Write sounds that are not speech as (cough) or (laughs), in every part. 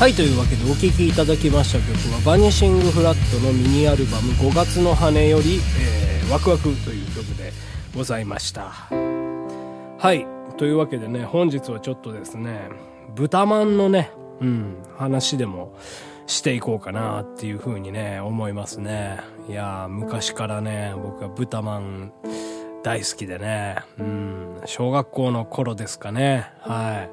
はいというわけでお聴きいただきました曲はバニシングフラットのミニアルバム5月の羽より、えーワクワクという曲でございました。はいというわけでね本日はちょっとですね豚まんのねうん話でもしていこうかなっていう風にね思いますね。いやー昔からね僕は豚まん大好きでねうん小学校の頃ですかね。はい。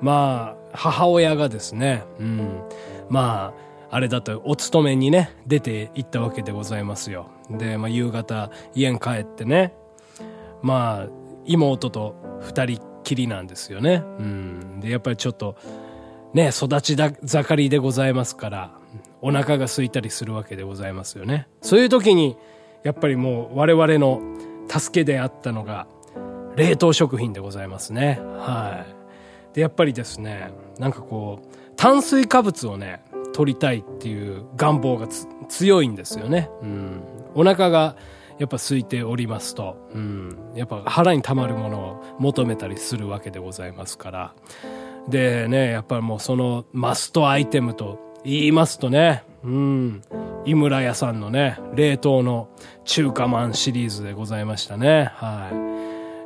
まあ母親がですねうん。まああれだとお勤めにね出て行ったわけでございますよ。で、まあ、夕方家に帰ってねまあ妹と二人きりなんですよね。うん。でやっぱりちょっとね育ちだ盛りでございますからお腹が空いたりするわけでございますよね。そういう時にやっぱりもう我々の助けであったのが冷凍食品でございますね。はい。でやっぱりですねなんかこう炭水化物をね取りたいっていう願望が強いんですよね。うん。お腹がやっぱ空いておりますと、うん、やっぱ腹に溜まるものを求めたりするわけでございますから。でねやっぱりもうそのマストアイテムと言いますとね。うん。井村屋さんのね冷凍の中華まんシリーズでございましたね。は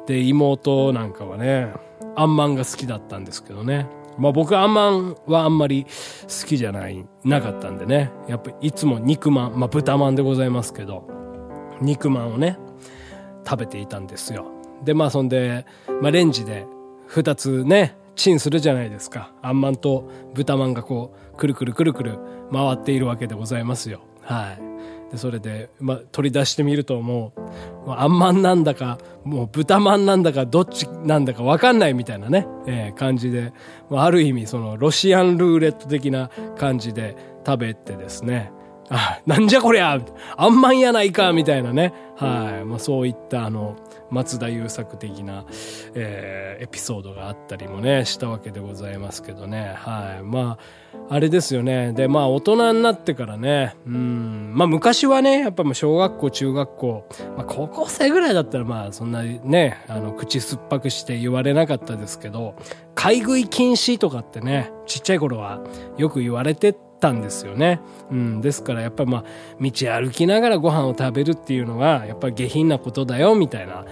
い。で妹なんかはねあんまんが好きだったんですけどね。まあ僕あんまんはあんまり好きじゃないなかったんでね。やっぱいつも肉まんまあ豚まんでございますけど肉まんをね食べていたんですよ。でまあそんで、まあ、レンジで2つねチンするじゃないですか。あんまんと豚まんがこうくるくるくるくる回っているわけでございますよ。はい。でそれで、まあ、取り出してみるともう、まあ、んまんなんだかもう豚まんなんだかどっちなんだか分かんないみたいなね、えー感じで、まあ、ある意味そのロシアンルーレット的な感じで食べてですねあ、なんじゃこりゃあんまんやないかみたいなね。はい。まあそういったあの、松田優作的な、えーエピソードがあったりもね、したわけでございますけどね。はい。まあ、あれですよね。で、まあ大人になってからね、うん、まあ昔はね、やっぱ小学校、中学校、まあ高校生ぐらいだったらまあそんなね、あの、口酸っぱくして言われなかったですけど、買い食い禁止とかってね、ちっちゃい頃はよく言われてたんですよね。うん、ですからやっぱまあ道歩きながらご飯を食べるっていうのがやっぱり下品なことだよみたいな、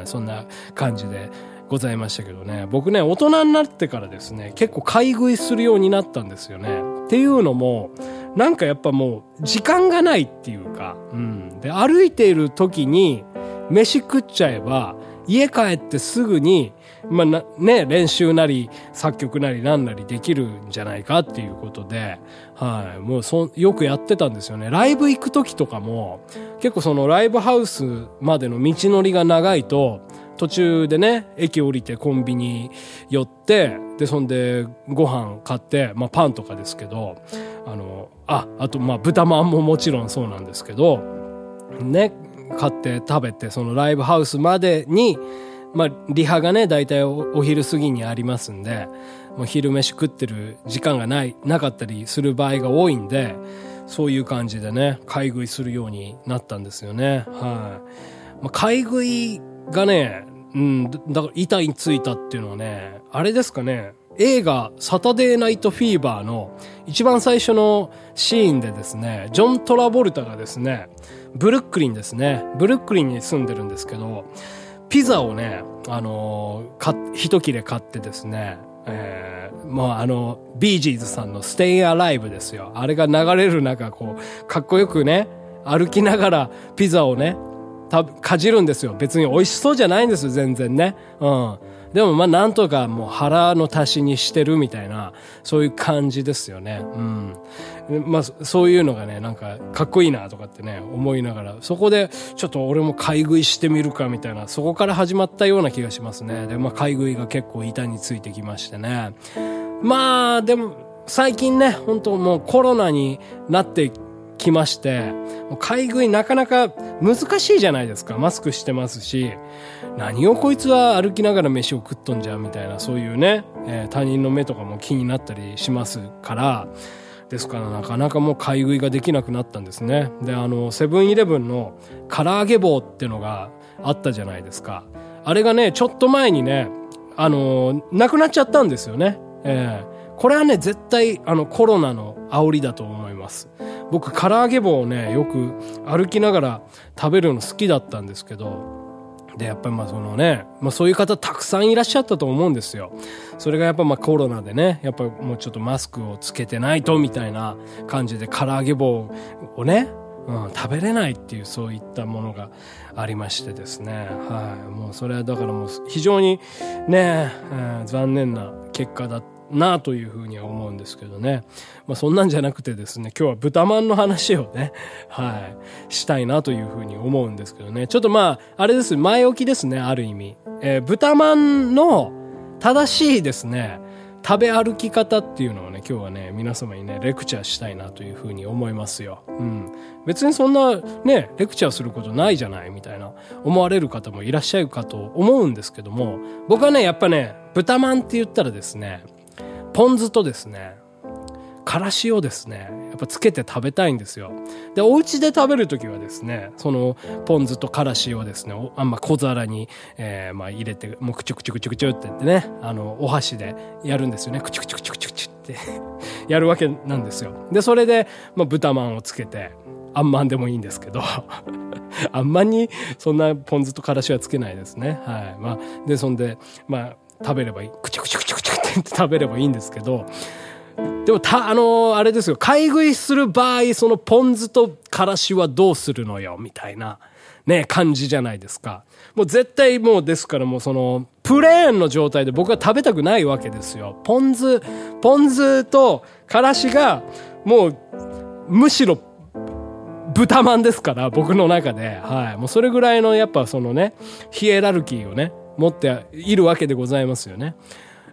うん、そんな感じでございましたけどね僕ね大人になってからですね結構買い食いするようになったんですよね。っていうのもなんかやっぱもう時間がないっていうか、うん、で歩いている時に飯食っちゃえば家帰ってすぐにまあね、練習なり作曲なりなんなりできるんじゃないかっていうことで、はい、もうそよくやってたんですよね。ライブ行く時とかも結構そのライブハウスまでの道のりが長いと途中でね、駅降りてコンビニ寄って、で、そんでご飯買って、まあパンとかですけど、あの、あ、あとまあ豚まんももちろんそうなんですけど、ね、買って食べて、そのライブハウスまでに、まあ、リハがね、大体おお昼過ぎにありますんで、もう昼飯食ってる時間がない、なかったりする場合が多いんで、そういう感じでね、買い食いするようになったんですよね。はい。まあ、買い食いがね、うん、だだから板についたっていうのはね、あれですかね、映画サタデーナイトフィーバーの一番最初のシーンでですね、ジョン・トラボルタがですね、ブルックリンですね、ブルックリンに住んでるんですけど、ピザをね、あのー一切れ買ってですね、えー、まああの、ビージーズさんのステイアライブですよ。あれが流れる中、こう、かっこよくね、歩きながらピザをね、たかじるんですよ。別に美味しそうじゃないんですよ、全然ね。うん。でもまあなんとかもう腹の足しにしてるみたいな、そういう感じですよね。うん。まあそういうのがね、なんかかっこいいなとかってね、思いながら、そこでちょっと俺も買い食いしてみるかみたいな、そこから始まったような気がしますね。で、まあ買い食いが結構板についてきましてね。まあでも最近ね、本当もうコロナになってきまして、もう買い食いなかなか難しいじゃないですか。マスクしてますし、何をこいつは歩きながら飯を食っとんじゃみたいな、そういうね、えー他人の目とかも気になったりしますから、ですからなかなかもう買い食いができなくなったんですね。で、あの、セブンイレブンの唐揚げ棒ってのがあったじゃないですか。あれがね、ちょっと前にね、あの、なくなっちゃったんですよね。ええこれはね、絶対、あの、コロナの煽りだと思います。僕、唐揚げ棒をね、よく歩きながら食べるの好きだったんですけど、で、やっぱりまあそのね、まあそういう方たくさんいらっしゃったと思うんですよ。それがやっぱまあコロナでね、やっぱもうちょっとマスクをつけてないとみたいな感じで唐揚げ棒をね、うん、食べれないっていうそういったものがありましてですね。はい。もうそれはだからもう非常にね、うん残念な結果だなというふうには思うんですけどね。まあそんなんじゃなくてですね、今日は豚まんの話をね、はい、したいなというふうに思うんですけどね。ちょっとまあ、あれです、前置きですね、ある意味。えー豚まんの正しいですね、食べ歩き方っていうのをね、今日はね、皆様にね、レクチャーしたいなというふうに思いますよ。うん。別にそんなね、レクチャーすることないじゃないみたいな思われる方もいらっしゃるかと思うんですけども、僕はね、やっぱね、豚まんって言ったらですね、ポン酢とですね、からしをですね、やっぱつけて食べたいんですよ。で、お家で食べるときはですね、その、ポン酢とからしをですね、あんま小皿に、えーまあ入れて、もうくちゅくちゅくちゅくちゅって言ってね、あの、お箸でやるんですよね。くちゅくちゅくちゅくちゅくちゅって (laughs) やるわけなんですよ。で、それで、まあ豚まんをつけて、あんまんでもいいんですけど、(laughs) あんまんにそんなポン酢とからしはつけないですね。はい。まあ、で、そんで、まあ、食べればいい。くちゅくちゅくちゅくちゅって言って食べればいいんですけど、でも、た、あのーあれですよ。買い食いする場合、そのポン酢とからしはどうするのよ、みたいな、ね、感じじゃないですか。もう絶対もうですからもうその、プレーンの状態で僕は食べたくないわけですよ。ポン酢、ポン酢とからしが、もう、むしろ、豚まんですから、僕の中で。はい。もうそれぐらいの、やっぱそのね、ヒエラルキーをね、持っているわけでございますよね。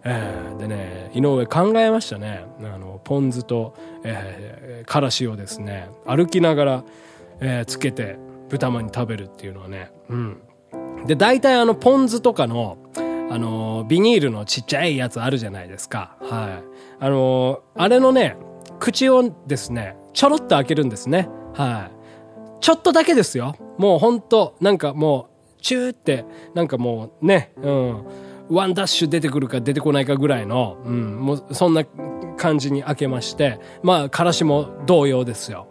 えーでね、井上考えましたね。あの、ポン酢と、えーからしをですね、歩きながら、えーつけて豚まんに食べるっていうのはね、うん。で、大体あの、ポン酢とかの、あの、ビニールのちっちゃいやつあるじゃないですか。はい。あの、あれのね、口をですね、ちょろっと開けるんですね。はい。ちょっとだけですよ。もうほんと、なんかもう、チューって、なんかもうね、うん。ワンダッシュ出てくるか出てこないかぐらいの、うん、もうそんな感じに開けまして、まあ、からしも同様ですよ。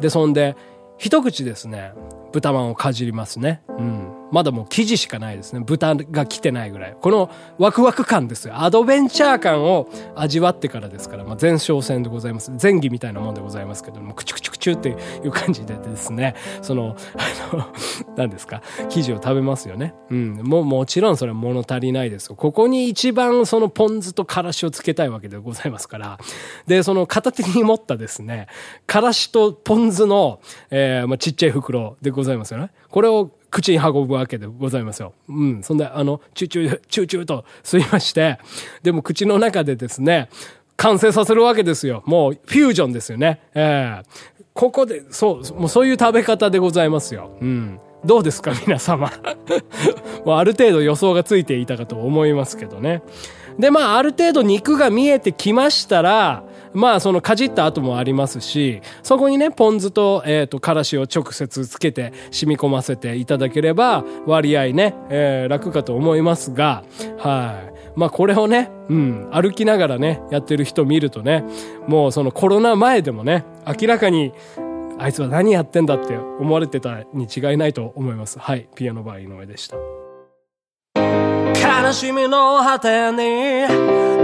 で、そんで、一口ですね、豚まんをかじりますね。うん。まだもう生地しかないですね。豚が来てないぐらい。このワクワク感ですよ。アドベンチャー感を味わってからですから、まあ、前哨戦でございます。前儀みたいなもんでございますけども、クチュクチュクチュっていう感じでですね、その、あの、(laughs) 何ですか、生地を食べますよね。うん。もうもちろんそれは物足りないですよ。ここに一番そのポン酢とからしをつけたいわけでございますから。で、その片手に持ったですね、からしとポン酢の、えーまあ、ちっちゃい袋でございますよね。これを口に運ぶわけでございますよ。うん。そんで、あの、チューチュー、チューチューと吸いまして、でも口の中でですね、完成させるわけですよ。もう、フュージョンですよね。ええここで、そう、もうそういう食べ方でございますよ。うん。どうですか、皆様。(laughs) もうある程度予想がついていたかと思いますけどね。で、まあ、ある程度肉が見えてきましたら、まあそのかじった後もありますし、そこにね、ポン酢と、えっ、と、からしを直接つけて染み込ませていただければ、割合ね、えー楽かと思いますが、はい。まあこれをね、うん、歩きながらね、やってる人見るとね、もうそのコロナ前でもね、明らかに、あいつは何やってんだって思われてたに違いないと思います。はい。ピアノバー井上でした。悲しみの果てに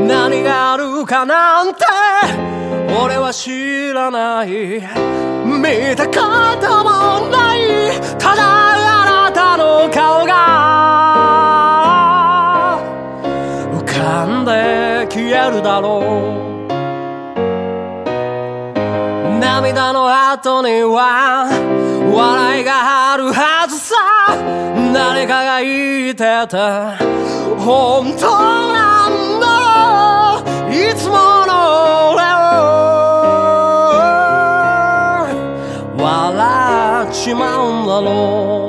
何があるかなんて俺は知らない。見たこともない。ただあなたの顔が浮かんで消えるだろう。涙の後には笑いがあるはず。誰かが言ってた本当なんだ。いつもの俺を。笑っちまうんだろう。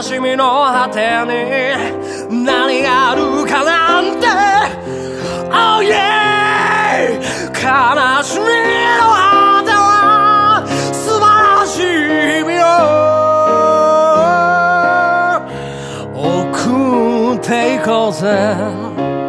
悲しみの果てに何があるかなんて。Oh yeah! 悲しみの果ては素晴らしい日々を送っていこうぜ。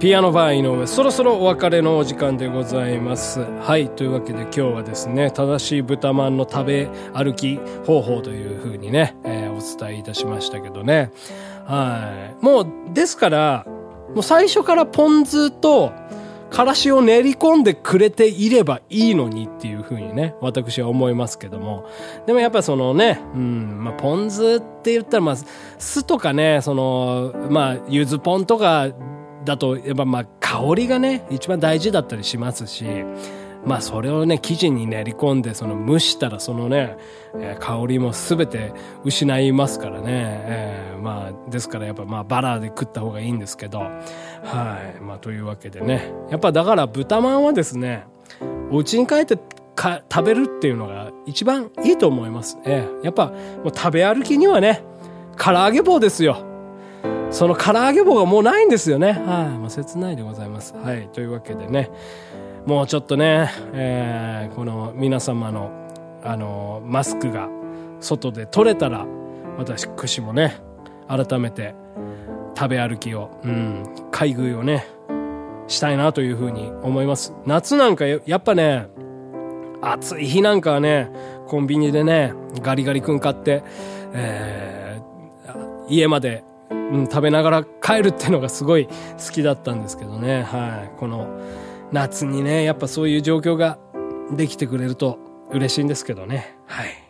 ピアノバー井上、そろそろお別れのお時間でございます。はい。というわけで今日はですね、正しい豚まんの食べ歩き方法というふうにね、えーお伝えいたしましたけどね。はい。もう、ですから、もう最初からポン酢と、からしを練り込んでくれていればいいのにっていうふうにね、私は思いますけども。でもやっぱそのね、うん、まあ、ポン酢って言ったら、まあ、酢とかね、その、まあ、ゆずポンとかだと、やっぱまあ、香りがね、一番大事だったりしますし、まあそれをね、生地に練り込んで、その蒸したらそのね、香りも全て失いますからね。えーまあ、ですからやっぱまあバラで食った方がいいんですけど、はい。まあというわけでね。やっぱだから豚まんはですね、お家に帰ってか食べるっていうのが一番いいと思います。ええやっぱもう食べ歩きにはね、唐揚げ棒ですよ。その唐揚げ棒がもうないんですよね。はい、もう切ないでございます。はい、というわけでね、もうちょっとね、えーこの皆様の、あのマスクが外で取れたら、私、串もね、改めて食べ歩きを、うん、買い食いをね、したいなというふうに思います。夏なんかややっぱね、暑い日なんかはね、コンビニでね、ガリガリ君買って、えー家まで、うん、食べながら帰るっていうのがすごい好きだったんですけどね。はい。この夏にね、やっぱそういう状況ができてくれると嬉しいんですけどね。はい。